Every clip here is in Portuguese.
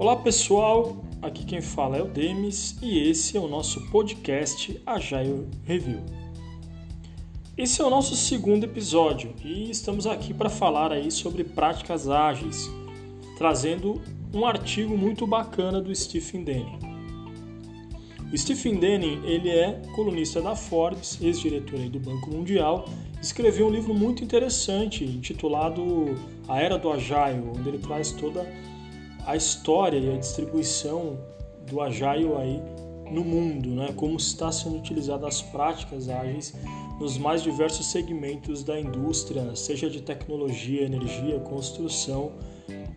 Olá pessoal, aqui quem fala é o Demis e esse é o nosso podcast Agile Review. Esse é o nosso segundo episódio e estamos aqui para falar aí sobre práticas ágeis, trazendo um artigo muito bacana do Stephen Denning. O Stephen Denning, ele é colunista da Forbes, ex-diretor do Banco Mundial, escreveu um livro muito interessante intitulado A Era do Agile, onde ele traz toda a história e a distribuição do Agile aí no mundo, né? como está sendo utilizado as práticas ágeis nos mais diversos segmentos da indústria, seja de tecnologia, energia, construção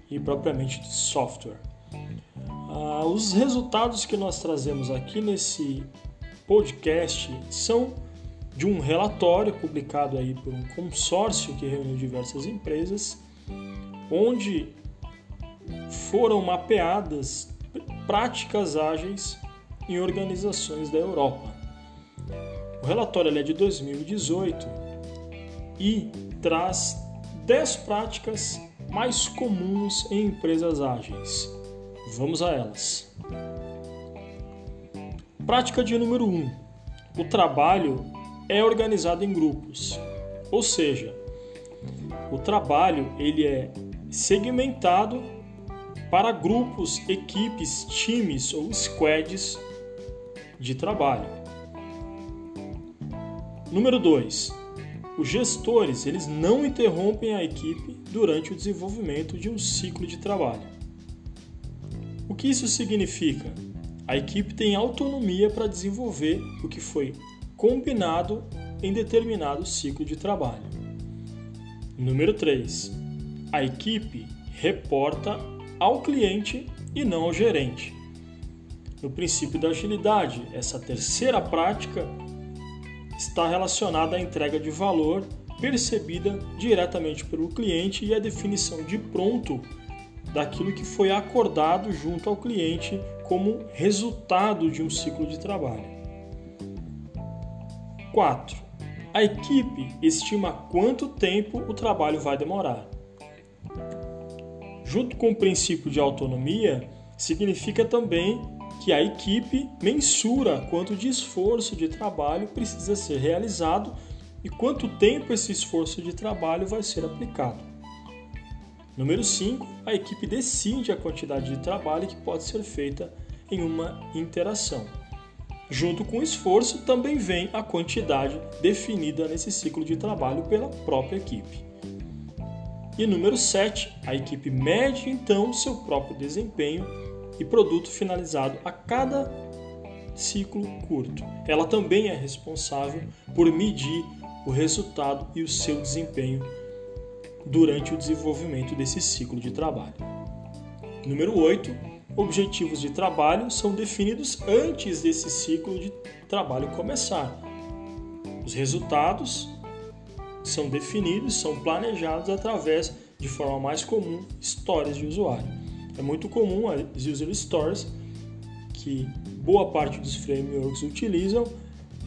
e propriamente de software. Ah, os resultados que nós trazemos aqui nesse podcast são de um relatório publicado aí por um consórcio que reuniu diversas empresas, onde foram mapeadas práticas ágeis em organizações da Europa. O relatório é de 2018 e traz 10 práticas mais comuns em empresas ágeis. Vamos a elas. Prática de número 1. O trabalho é organizado em grupos. Ou seja, o trabalho ele é segmentado para grupos, equipes, times ou squads de trabalho. Número 2. Os gestores eles não interrompem a equipe durante o desenvolvimento de um ciclo de trabalho. O que isso significa? A equipe tem autonomia para desenvolver o que foi combinado em determinado ciclo de trabalho. Número 3. A equipe reporta ao cliente e não ao gerente. No princípio da agilidade, essa terceira prática está relacionada à entrega de valor percebida diretamente pelo cliente e a definição de pronto daquilo que foi acordado junto ao cliente como resultado de um ciclo de trabalho. 4. A equipe estima quanto tempo o trabalho vai demorar. Junto com o princípio de autonomia, significa também que a equipe mensura quanto de esforço de trabalho precisa ser realizado e quanto tempo esse esforço de trabalho vai ser aplicado. Número 5, a equipe decide a quantidade de trabalho que pode ser feita em uma interação. Junto com o esforço também vem a quantidade definida nesse ciclo de trabalho pela própria equipe. E número 7, a equipe mede então seu próprio desempenho e produto finalizado a cada ciclo curto. Ela também é responsável por medir o resultado e o seu desempenho durante o desenvolvimento desse ciclo de trabalho. Número 8, objetivos de trabalho são definidos antes desse ciclo de trabalho começar. Os resultados são definidos, são planejados através, de forma mais comum, histórias de usuário. É muito comum as user stories, que boa parte dos frameworks utilizam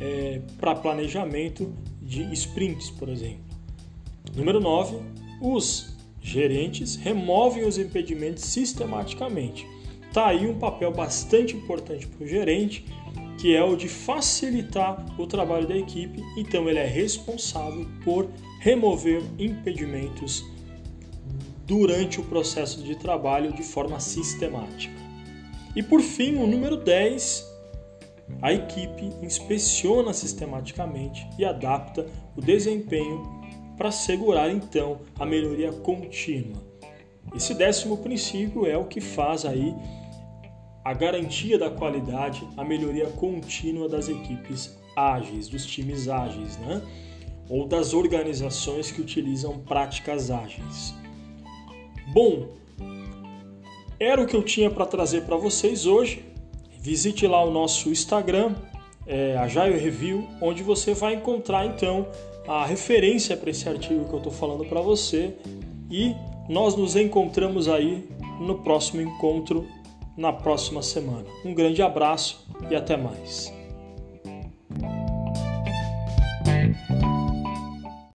é, para planejamento de sprints, por exemplo. Número 9, os gerentes removem os impedimentos sistematicamente. Está aí um papel bastante importante para o gerente que é o de facilitar o trabalho da equipe, então ele é responsável por remover impedimentos durante o processo de trabalho de forma sistemática. E por fim, o número 10, a equipe inspeciona sistematicamente e adapta o desempenho para assegurar então a melhoria contínua. Esse décimo princípio é o que faz aí a garantia da qualidade, a melhoria contínua das equipes ágeis, dos times ágeis, né? ou das organizações que utilizam práticas ágeis. Bom, era o que eu tinha para trazer para vocês hoje. Visite lá o nosso Instagram, é, Agile Review, onde você vai encontrar então a referência para esse artigo que eu estou falando para você. E nós nos encontramos aí no próximo encontro na próxima semana. Um grande abraço e até mais.